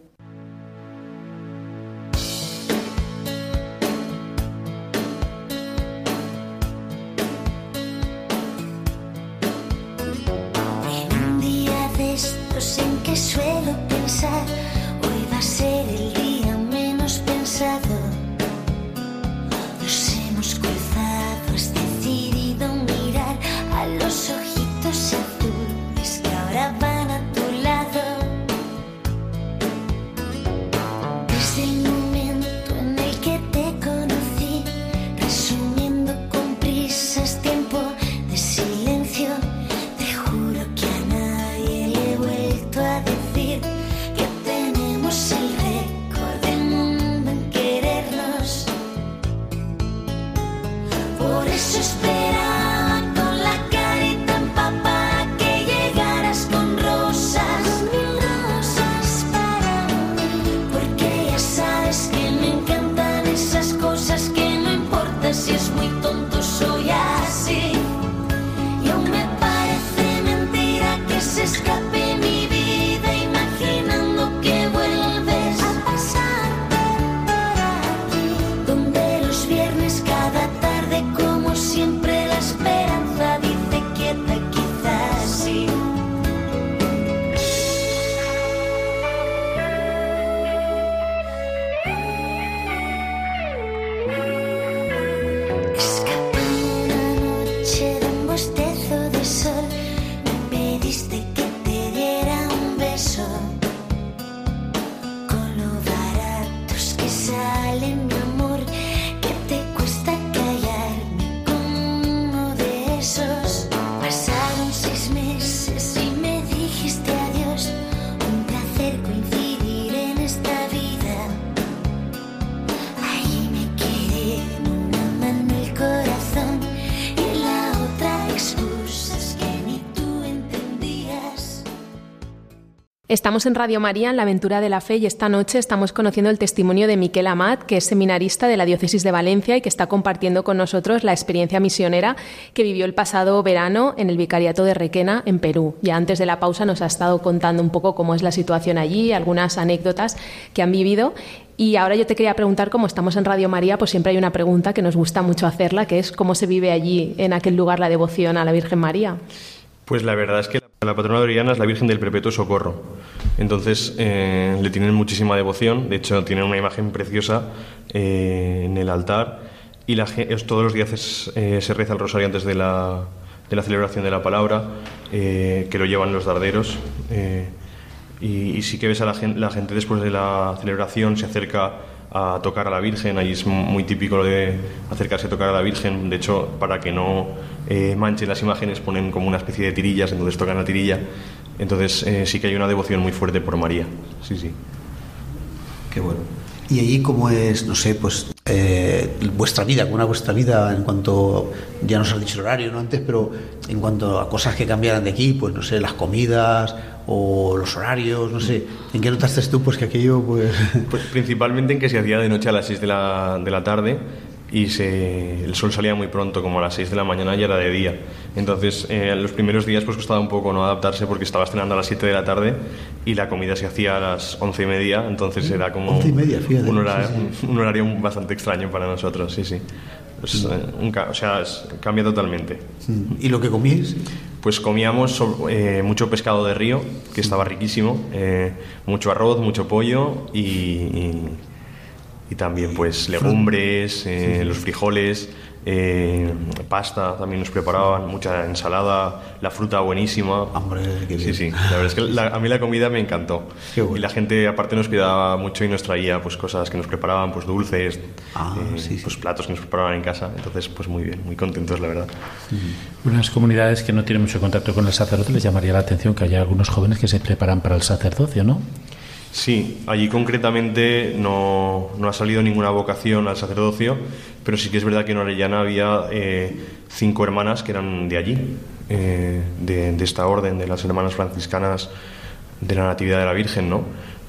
Estamos en Radio María, en la aventura de la fe, y esta noche estamos conociendo el testimonio de Miquel Amat, que es seminarista de la Diócesis de Valencia y que está compartiendo con nosotros la experiencia misionera que vivió el pasado verano en el Vicariato de Requena, en Perú. Ya antes de la pausa nos ha estado contando un poco cómo es la situación allí, algunas anécdotas que han vivido. Y ahora yo te quería preguntar, como estamos en Radio María, pues siempre hay una pregunta que nos gusta mucho hacerla, que es cómo se vive allí, en aquel lugar, la devoción a la Virgen María. Pues la verdad es que la patrona de Oriana es la Virgen del Perpetuo Socorro. Entonces eh, le tienen muchísima devoción. De hecho, tienen una imagen preciosa eh, en el altar. Y todos los días eh, se reza el rosario antes de la, de la celebración de la palabra, que lo llevan los darderos. y, y sí que ves a la gente, la gente después de la celebración se acerca a tocar a la Virgen. Ahí es muy típico lo de acercarse a tocar a la Virgen. De hecho, para que no eh, manchen las imágenes, ponen como una especie de tirillas, entonces tocan la tirilla. Entonces eh, sí que hay una devoción muy fuerte por María. Sí, sí. Qué bueno. Y allí, ¿cómo es, no sé, pues eh, vuestra vida, cómo era vuestra vida en cuanto, ya nos has dicho el horario, ¿no? Antes, pero en cuanto a cosas que cambiaran de aquí, pues no sé, las comidas o los horarios, no sé. ¿En qué notaste tú, pues que aquello, pues. Pues principalmente en que se hacía de noche a las 6 de la, de la tarde y se, el sol salía muy pronto, como a las 6 de la mañana ya era de día. Entonces, eh, los primeros días pues costaba un poco no adaptarse porque estaba cenando a las 7 de la tarde y la comida se hacía a las 11 y media, entonces era como 11 y media, fíjate, un, hora- sí, sí. un horario bastante extraño para nosotros, sí, sí. Es, eh, un o sea, cambia totalmente. ¿Y lo que comíais? Pues comíamos eh, mucho pescado de río, que estaba riquísimo, eh, mucho arroz, mucho pollo y, y- y también pues legumbres, eh, los frijoles, eh, pasta también nos preparaban, mucha ensalada, la fruta buenísima. Hombre, qué Sí, bien. sí, la verdad es que la- a mí la comida me encantó. Qué bueno. Y la gente aparte nos cuidaba mucho y nos traía pues cosas que nos preparaban, pues dulces, Ah, eh, sí, sí. pues platos que nos preparaban en casa. Entonces pues muy bien, muy contentos la verdad. Unas comunidades que no tienen mucho contacto con el sacerdote les llamaría la atención que haya algunos jóvenes que se preparan para el sacerdocio, ¿no? Sí, allí concretamente no, no ha salido ninguna vocación al sacerdocio, pero sí que es verdad que en Orellana había eh, cinco hermanas que eran de allí, eh, de, de esta orden, de las hermanas franciscanas de la Natividad de la Virgen, ¿no?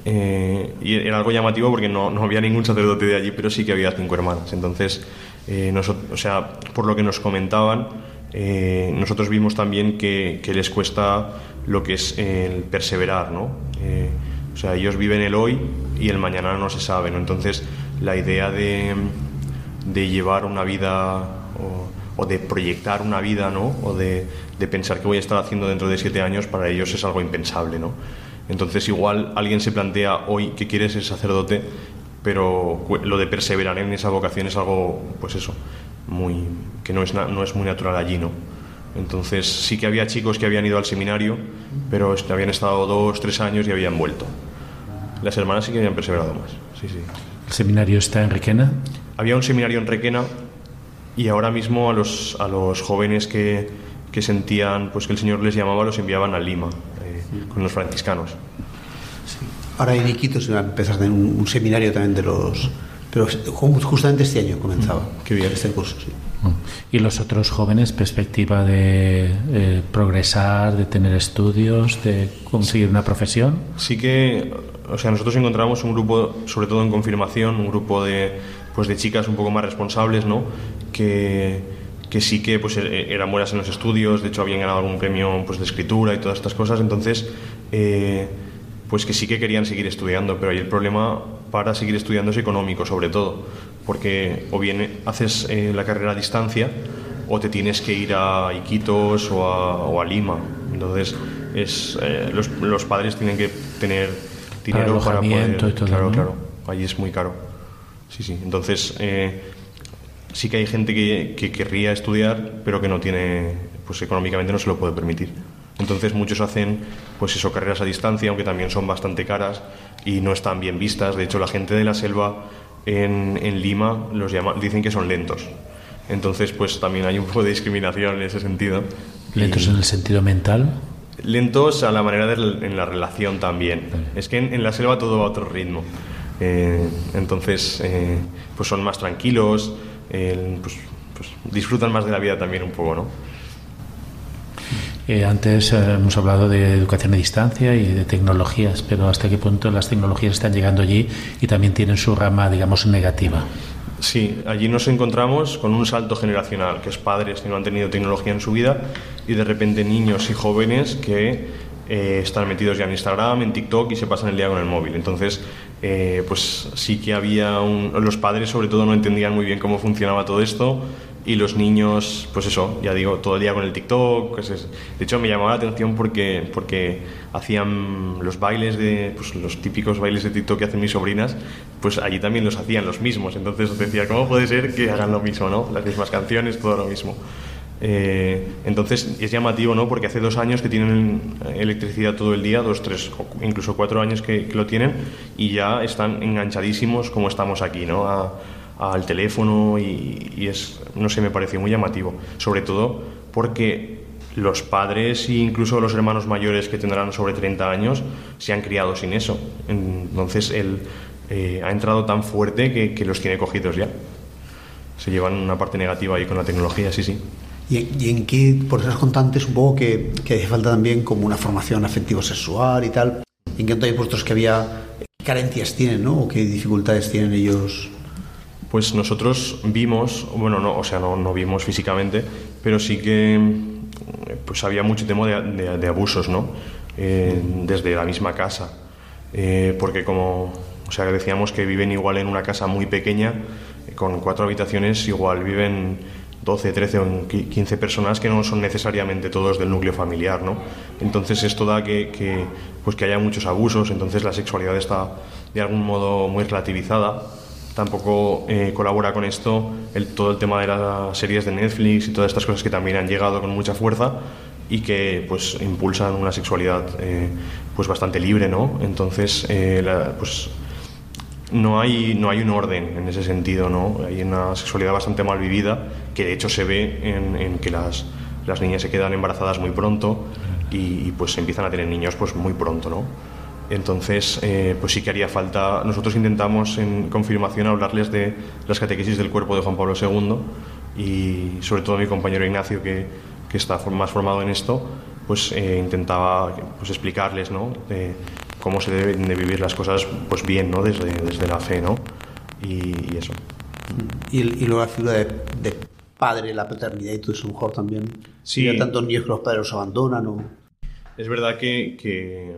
Eh, y era algo llamativo porque no, no había ningún sacerdote de allí, pero sí que había cinco hermanas. Entonces, o sea, por lo que nos comentaban, nosotros vimos también que, les cuesta lo que es el perseverar, ¿no? Sea, ellos viven el hoy y el mañana no se sabe, ¿no? Entonces, la idea de, de llevar una vida o, o de proyectar una vida, ¿no? O de, de pensar qué voy a estar haciendo dentro de siete años, para ellos es algo impensable, ¿no? Entonces, igual alguien se plantea hoy que quiere ser sacerdote, pero lo de perseverar en esa vocación es algo, pues eso, muy, que no es, no es muy natural allí, ¿no? Entonces, sí que había chicos que habían ido al seminario, pero habían estado dos, tres años y habían vuelto. Las hermanas sí que habían perseverado más, sí, sí. El seminario está en Requena. Había un seminario en Requena y ahora mismo a los, a los jóvenes que, que sentían pues, que el Señor les llamaba los enviaban a Lima eh, con los franciscanos. Ahora en Iquitos se va a empezar a tener un, un seminario también de los... Pero ju- justamente este año comenzaba. Qué bien. Este curso, sí. Y los otros jóvenes, perspectiva de eh, progresar, de tener estudios, de conseguir una profesión. Sí que, o sea, nosotros encontramos un grupo, sobre todo en confirmación, un grupo de, pues, de chicas un poco más responsables, ¿no? Que, que sí que pues, e- eran buenas en los estudios, de hecho habían ganado algún premio pues, de escritura y todas estas cosas, entonces, eh, pues que sí que querían seguir estudiando, pero ahí el problema para seguir estudiando es económico, sobre todo, porque o bien haces eh, la carrera a distancia o te tienes que ir a Iquitos o a, o a Lima. Entonces, es, eh, los, los padres tienen que tener dinero para, poder. claro, claro. Allí es muy caro. Sí, sí. Entonces, eh, sí que hay gente que, que querría estudiar, pero que no tiene, pues económicamente no se lo puede permitir. Entonces muchos hacen, pues eso, carreras a distancia, aunque también son bastante caras y no están bien vistas. De hecho, la gente de la selva en, en Lima los llama, dicen que son lentos. Entonces, pues también hay un poco de discriminación en ese sentido. Lentos Y- en el sentido mental. Lentos a la manera de en la relación también. Es que en, en la selva todo va a otro ritmo. Eh, entonces, eh, pues son más tranquilos, eh, pues, pues disfrutan más de la vida también un poco, ¿no? Eh, antes eh, hemos hablado de educación a distancia y de tecnologías, pero ¿hasta qué punto las tecnologías están llegando allí y también tienen su rama, digamos, negativa? Sí, allí nos encontramos con un salto generacional, que es padres que no han tenido tecnología en su vida y de repente niños y jóvenes que eh, están metidos ya en Instagram, en TikTok y se pasan el día con el móvil. Entonces, eh, pues sí que había un... Los padres sobre todo no entendían muy bien cómo funcionaba todo esto y los niños, pues eso, ya digo, todo el día con el TikTok. pues es- De hecho, me llamaba la atención porque, porque hacían los bailes de, pues los típicos bailes de TikTok que hacen mis sobrinas, pues allí también los hacían los mismos. Entonces decía, ¿cómo puede ser que hagan lo mismo, no? Las mismas canciones, todo lo mismo. Eh, entonces es llamativo, ¿no? Porque hace dos años que tienen electricidad todo el día, dos, tres, incluso cuatro años que, que lo tienen y ya están enganchadísimos como estamos aquí, ¿no? A- al teléfono y, y es, no sé, me pareció muy llamativo. Sobre todo porque los padres e incluso los hermanos mayores que tendrán sobre 30 años se han criado sin eso. Entonces él eh, ha entrado tan fuerte que, que los tiene cogidos ya. Se llevan una parte negativa ahí con la tecnología, sí, sí. ¿Y y en qué, por esas contantes, un poco que, que hace falta también como una formación afectivo-sexual y tal? ¿En qué hay puestos que había, qué carencias tienen, ¿no? ¿O qué dificultades tienen ellos Pues nosotros vimos, bueno, no, o sea, no, no vimos físicamente, pero sí que pues había mucho tema de, abusos, ¿no? Eh, desde la misma casa. Eh, porque como, o sea, decíamos que viven igual en una casa muy pequeña, eh, con cuatro habitaciones, igual viven 12, 13 o qui- 15 personas que no son necesariamente todos del núcleo familiar, ¿no? Entonces esto da que, que, pues que haya muchos abusos, entonces la sexualidad está de algún modo muy relativizada. Tampoco eh, colabora con esto todo el tema de las series de Netflix y todas estas cosas que también han llegado con mucha fuerza y que pues impulsan una sexualidad eh, pues bastante libre, ¿no? Entonces, eh, pues no hay, no hay un orden en ese sentido, ¿no? Hay una sexualidad bastante mal vivida, que de hecho se ve en, en que las, las niñas se quedan embarazadas muy pronto y, y, pues empiezan a tener niños pues muy pronto, ¿no? Entonces, eh, pues sí que haría falta. Nosotros intentamos en confirmación hablarles de las catequesis del cuerpo de Juan Pablo II y sobre todo mi compañero Ignacio, que, que está más formado en esto, pues eh, intentaba pues, explicarles, ¿no? De cómo se deben de vivir las cosas pues bien, ¿no? Desde, desde la fe, ¿no? Y, y eso. Y, y luego la figura de, de padre, la paternidad y todo eso, mejor también. Sí. Hay tantos niños que los padres los abandonan o... Es verdad que, que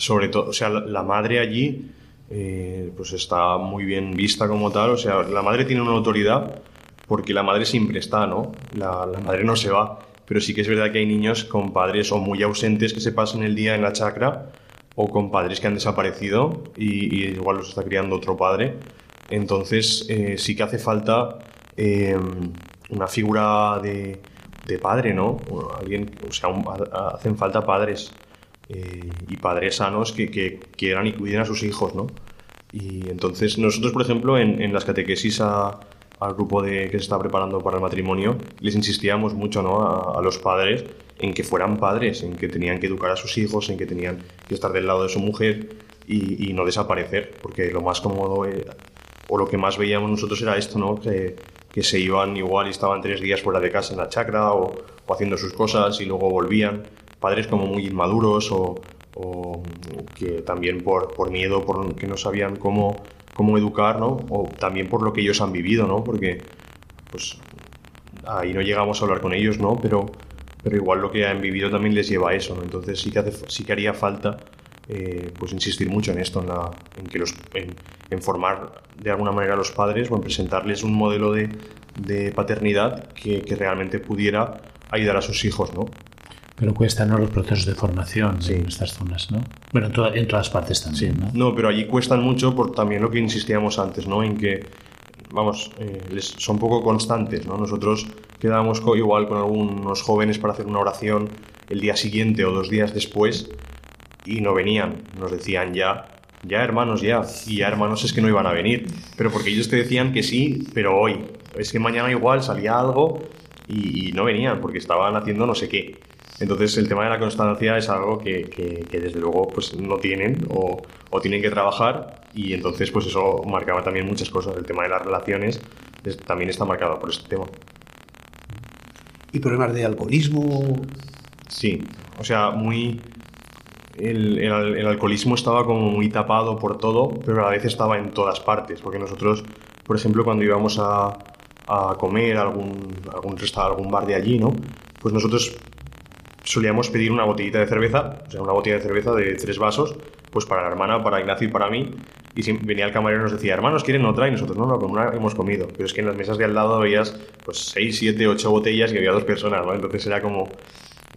sobre todo, o sea, la, madre allí eh, pues está muy bien vista como tal, o sea, la madre tiene una autoridad porque la madre siempre está, ¿no? La, madre no se va, pero sí que es verdad que hay niños con padres o muy ausentes que se pasan el día en la chacra o con padres que han desaparecido y, igual los está criando otro padre. Entonces eh, sí que hace falta eh, una figura de, de padre, ¿no? Alguien, o sea, hacen falta padres eh, y padres sanos que, que quieran y cuiden a sus hijos, ¿no? Y entonces nosotros, por ejemplo, en, en las catequesis a- al grupo de, que se está preparando para el matrimonio, les insistíamos mucho ¿no? a, a los padres en que fueran padres, en que tenían que educar a sus hijos, en que tenían que estar del lado de su mujer y, y no desaparecer, porque lo más cómodo eh, o lo que más veíamos nosotros era esto, ¿no? Que, que se iban igual y estaban tres días fuera de casa en la chacra o, o haciendo sus cosas y luego volvían. Padres como muy inmaduros o, o que también por, por miedo, por que no sabían cómo, cómo educar, ¿no? O también por lo que ellos han vivido, ¿no? Porque, pues, ahí no llegamos a hablar con ellos, ¿no? Pero, pero igual lo que han vivido también les lleva a eso, ¿no? Entonces sí que, hace, sí que haría falta eh, pues insistir mucho en esto, en, la, en que los, en, en formar de alguna manera a los padres o en presentarles un modelo de, de paternidad que, que realmente pudiera ayudar a sus hijos, ¿no? Pero cuestan ¿no? los procesos de formación en estas zonas, ¿no? Bueno, en, toda- en todas partes también, ¿no? No, pero allí cuestan mucho por también lo que insistíamos antes, ¿no? En que, vamos, eh, les- son poco constantes, ¿no? Nosotros quedábamos co- igual con algunos jóvenes para hacer una oración el día siguiente o dos días después y no venían. Nos decían ya, ya hermanos, ya. Y ya hermanos es que no iban a venir. Pero porque ellos te decían que sí, pero hoy. Es que mañana igual salía algo y, y no venían porque estaban haciendo no sé qué. Entonces el tema de la constancia es algo que, que- que desde luego pues no tienen o, o tienen que trabajar y entonces pues eso marcaba también muchas cosas. El tema de las relaciones es- también está marcado por este tema. Y problemas de alcoholismo. Sí, o sea, muy... El, el- el alcoholismo estaba como muy tapado por todo, pero a la vez estaba en todas partes, porque nosotros, por ejemplo, cuando íbamos a, a comer a algún, algún, resta- algún bar de allí, ¿no? Pues nosotros solíamos pedir una botellita de cerveza, o sea, una botella de cerveza de tres vasos, pues para la hermana, para Ignacio y para mí. Y si venía el camarero y nos decía, hermanos, ¿quieren otra? Y nosotros, no, no, con una hemos comido. Pero es que en las mesas de al lado veías, pues, seis, siete, ocho botellas y había dos personas, ¿no? Entonces era como,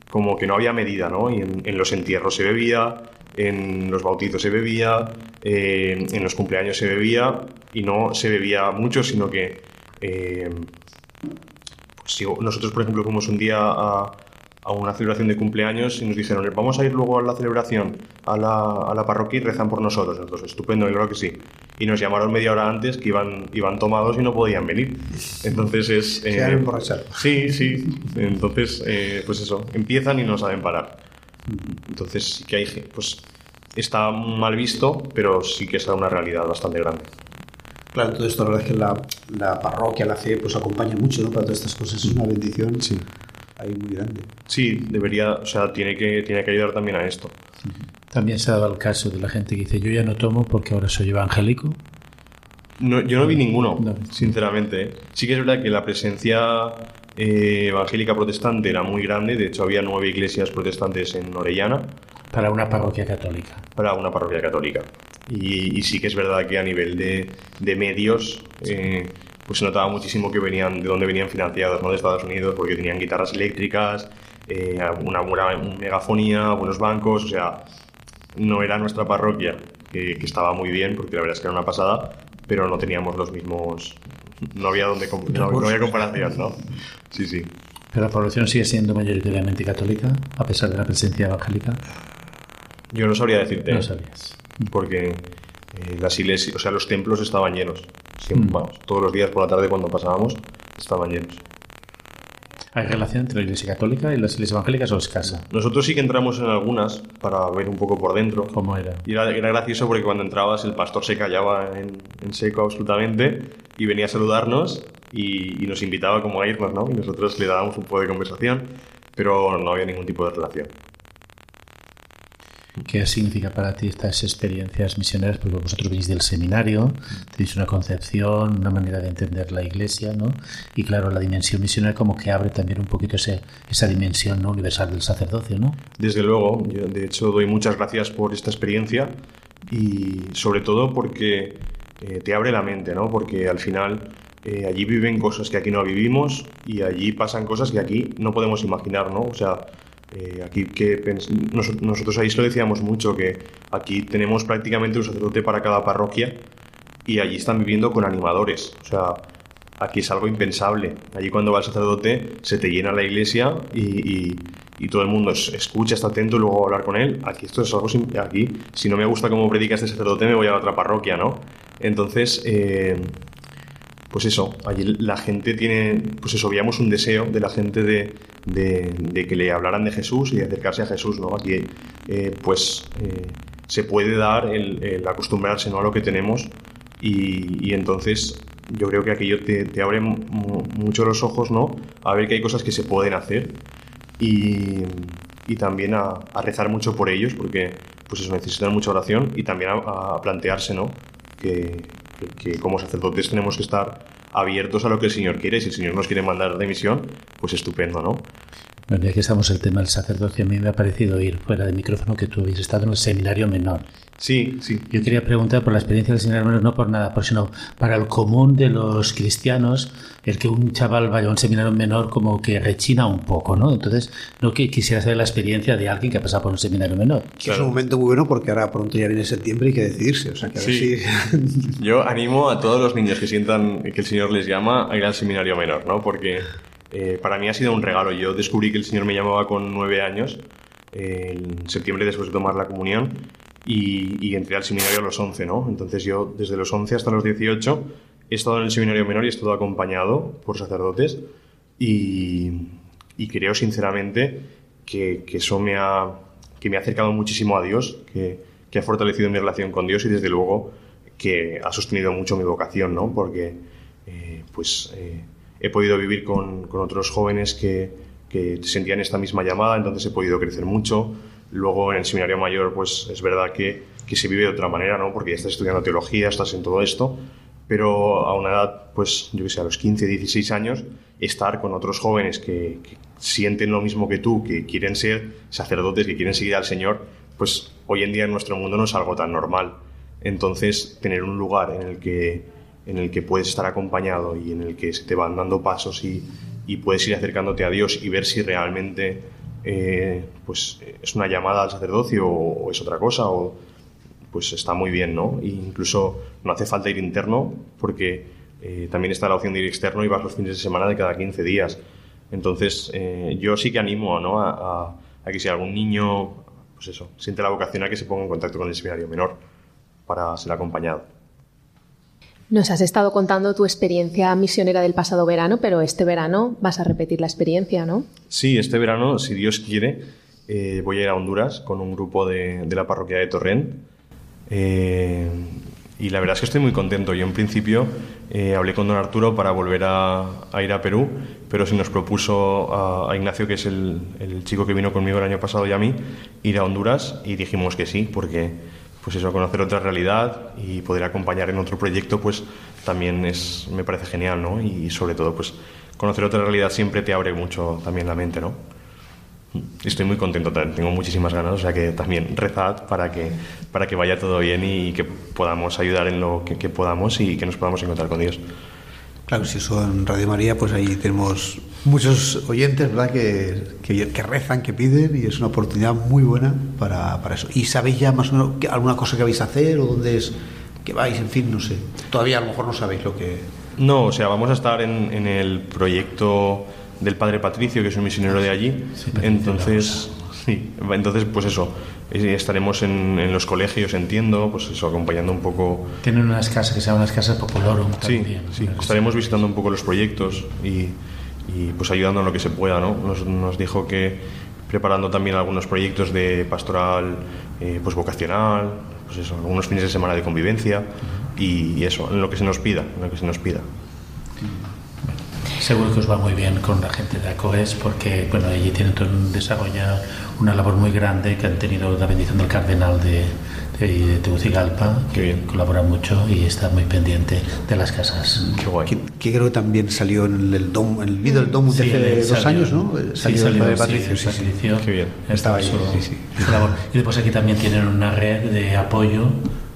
como que no había medida, ¿no? Y en, los entierros se bebía, en los bautizos se bebía, eh, en los cumpleaños se bebía, y no se bebía mucho, sino que... eh, pues si nosotros, por ejemplo, fuimos un día a, a una celebración de cumpleaños y nos dijeron, vamos a ir luego a la celebración, a la, a la parroquia y rezan por nosotros. Entonces, estupendo, claro que sí. Y nos llamaron media hora antes que iban, iban tomados y no podían venir. Entonces es... Se han emborrachado. Sí, sí. Entonces, eh, pues eso, empiezan y no saben parar. Entonces sí que hay... Pues está mal visto, pero sí que es una realidad bastante grande. Claro, todo esto la verdad es que la, la parroquia, la fe, pues acompaña mucho ¿no? para todas estas cosas. Es una bendición Sí. Ahí muy grande. Sí, debería, o sea, tiene que, tiene que ayudar también a esto. También se ha dado el caso de la gente que dice, yo ya no tomo porque ahora soy evangélico. No, yo no vi ninguno, sinceramente. ¿eh? Sí que es verdad que la presencia eh, evangélica protestante era muy grande. De hecho, había nueve iglesias protestantes en Orellana. Para una parroquia católica. Para una parroquia católica. Y, y sí que es verdad que a nivel de, de medios, eh, pues se notaba muchísimo que venían de dónde venían financiados, ¿no? De Estados Unidos, porque tenían guitarras eléctricas, eh, una buena megafonía, buenos bancos, o sea, no era nuestra parroquia, que, que estaba muy bien, porque la verdad es que era una pasada, pero no teníamos los mismos... No había, donde, no, no había comparación, ¿no? Sí, sí. Pero la población sigue siendo mayoritariamente católica, a pesar de la presencia evangélica. Yo no sabría decirte. No sabías. Porque eh, las iglesias, o sea, los templos estaban llenos. Siempre, Mm. vamos, todos los días por la tarde cuando pasábamos, estaban llenos. ¿Hay relación entre la iglesia católica y las iglesias evangélicas o escasa? Nosotros sí que entramos en algunas para ver un poco por dentro. ¿Cómo era? Y era, era gracioso porque cuando entrabas el pastor se callaba en, en seco absolutamente y venía a saludarnos y, y nos invitaba como a irnos, ¿no? Y nosotros le dábamos un poco de conversación, pero no había ningún tipo de relación. ¿Qué significa para ti estas experiencias misioneras? Porque vosotros venís del seminario, tenéis una concepción, una manera de entender la iglesia, ¿no? Y claro, la dimensión misionera como que abre también un poquito ese, esa dimensión ¿no? universal del sacerdocio, ¿no? Desde luego, yo de hecho doy muchas gracias por esta experiencia y sobre todo porque eh, te abre la mente, ¿no? Porque al final eh, allí viven cosas que aquí no vivimos y allí pasan cosas que aquí no podemos imaginar, ¿no? O sea, eh, aquí que nos- nosotros ahí se lo decíamos mucho, que aquí tenemos prácticamente un sacerdote para cada parroquia y allí están viviendo con animadores. O sea, aquí es algo impensable. Allí cuando va el sacerdote se te llena la iglesia y, y- y todo el mundo es- escucha, está atento y luego hablar con él. Aquí esto es algo... Aquí, si no me gusta cómo predica este sacerdote, me voy a otra parroquia, ¿no? Entonces, eh, pues eso, allí la gente tiene, pues eso, veíamos un deseo de la gente de, de- que le hablaran de Jesús y de acercarse a Jesús, ¿no? Aquí, eh, pues, eh, se puede dar el, el acostumbrarse, ¿no? A lo que tenemos y, y entonces yo creo que aquello te, abre mu- mucho los ojos, ¿no? A ver que hay cosas que se pueden hacer y, y también a, a rezar mucho por ellos porque, pues eso, necesitan mucha oración y también a, a plantearse, ¿no? Que, que- como sacerdotes tenemos que estar abiertos a lo que el Señor quiere. Si el Señor nos quiere mandar de misión, pues estupendo, ¿no? Bueno, ya que estamos en el tema del sacerdocio, a mí me ha parecido oír fuera de micrófono que tú habéis estado en el seminario menor. Sí, sí. Yo quería preguntar por la experiencia del seminario menor, no por nada, por sino para el común de los cristianos, el que un chaval vaya a un seminario menor como que rechina un poco, ¿no? Entonces, no que quisiera saber la experiencia de alguien que ha pasado por un seminario menor. Que Es un momento muy bueno porque ahora pronto ya viene septiembre y hay que decidirse. O sea, que a ver Sí. si- Yo animo a todos los niños que sientan que el Señor les llama a ir al seminario menor, ¿no? Porque eh, para mí ha sido un regalo. Yo descubrí que el Señor me llamaba con nueve años, eh, en septiembre después de tomar la comunión, y, y entré al seminario a los 11, ¿no? Entonces yo desde los 11 hasta los 18 he estado en el seminario menor y he estado acompañado por sacerdotes y, y creo sinceramente que, que eso me ha, que me ha acercado muchísimo a Dios, que, que ha fortalecido mi relación con Dios y desde luego que ha sostenido mucho mi vocación, ¿no? Porque eh, pues eh, he podido vivir con, con otros jóvenes que, que sentían esta misma llamada, entonces he podido crecer mucho. Luego en el seminario mayor, pues es verdad que, que se vive de otra manera, ¿no? Porque ya estás estudiando teología, estás en todo esto, pero a una edad, pues yo que sé, a los 15, 16 años, estar con otros jóvenes que, que sienten lo mismo que tú, que quieren ser sacerdotes, que quieren seguir al Señor, pues hoy en día en nuestro mundo no es algo tan normal. Entonces, tener un lugar en el que, en el que puedes estar acompañado y en el que se te van dando pasos y, y puedes ir acercándote a Dios y ver si realmente eh, pues, es una llamada al sacerdocio o, es otra cosa, o, pues está muy bien, ¿no? E incluso no hace falta ir interno porque eh, también está la opción de ir externo y vas los fines de semana de cada 15 días. Entonces, eh, yo sí que animo ¿no? a, a- a que si algún niño, pues eso, siente la vocación a que se ponga en contacto con el seminario menor para ser acompañado. Nos has estado contando tu experiencia misionera del pasado verano, pero este verano vas a repetir la experiencia, ¿no? Sí, este verano, si Dios quiere, eh, voy a ir a Honduras con un grupo de, la parroquia de Torrent. Eh, y la verdad es que estoy muy contento. Yo en principio eh, hablé con don Arturo para volver a, ir a Perú, pero se nos propuso a, Ignacio, que es el chico que vino conmigo el año pasado y a mí, ir a Honduras y dijimos que sí, porque pues eso, conocer otra realidad y poder acompañar en otro proyecto, pues también es, me parece genial, ¿no? Y sobre todo, pues conocer otra realidad siempre te abre mucho también la mente, ¿no? Estoy muy contento, tengo muchísimas ganas, o sea que también rezad para que, para que vaya todo bien y que podamos ayudar en lo que, que podamos y que nos podamos encontrar con Dios. Claro, si eso en Radio María, pues ahí tenemos muchos oyentes, ¿verdad?, que, que, que rezan, que piden, y es una oportunidad muy buena para, para eso. ¿Y sabéis ya más o menos que- alguna cosa que vais a hacer o dónde es que vais? En fin, no sé. Todavía a lo mejor no sabéis lo que... No, o sea, vamos a estar en, en el proyecto del padre Patricio, que es un misionero de allí. Patricio entonces, sí, entonces, pues eso, estaremos en, en los colegios, entiendo, pues eso, acompañando un poco. Tienen unas casas que se llaman las casas Popolorum Sí, también. sí, estaremos visitando un poco los proyectos y, y, pues ayudando en lo que se pueda, ¿no? Nos, nos dijo que preparando también algunos proyectos de pastoral eh, pues vocacional, pues eso, algunos fines de semana de convivencia y, y eso, en lo que se nos pida, en lo que se nos pida. Seguro que os va muy bien con la gente de ACOES porque bueno, allí tienen desarrollado una labor muy grande que han tenido la bendición del cardenal de, de, de Tegucigalpa, que colabora mucho y está muy pendiente de las casas. Qué guay. Que, que creo que también salió en el, dom, en el vídeo del Domus de Sí, hace dos salió- años, ¿no? sí, Salió el salió, padre sí, Patricio, sí, sí. Patricio. Qué bien. Estaba ahí, su- sí, sí. su labor. Y después aquí también tienen una red de apoyo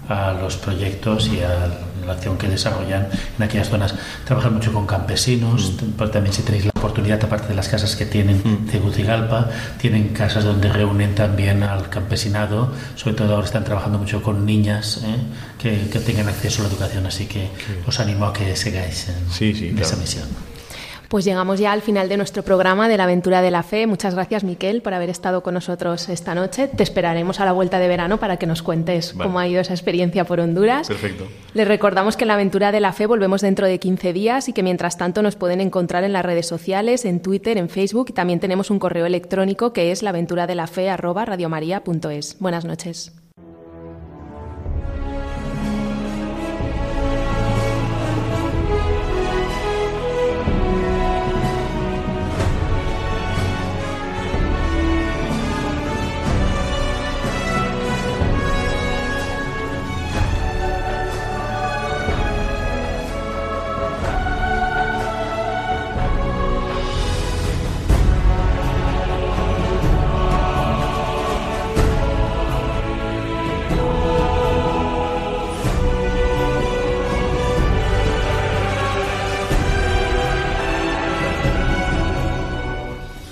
a los proyectos y a la acción que desarrollan en aquellas zonas. Trabajan mucho con campesinos, pero también si tenéis la oportunidad, aparte de las casas que tienen Mm. Tegucigalpa, tienen casas donde reúnen también al campesinado, sobre todo ahora están trabajando mucho con niñas ¿eh? que, que tengan acceso a la educación, así que os animo a que sigáis en, Sí, sí, en claro. esa misión. Pues llegamos ya al final de nuestro programa de la aventura de la fe. Muchas gracias, Miquel, por haber estado con nosotros esta noche. Te esperaremos a la vuelta de verano para que nos cuentes Vale. cómo ha ido esa experiencia por Honduras. Perfecto. Les recordamos que en la aventura de la fe volvemos dentro de 15 días y que mientras tanto nos pueden encontrar en las redes sociales, en Twitter, en Facebook y también tenemos un correo electrónico que es laventuradelafe@radiomaria.es. Buenas noches.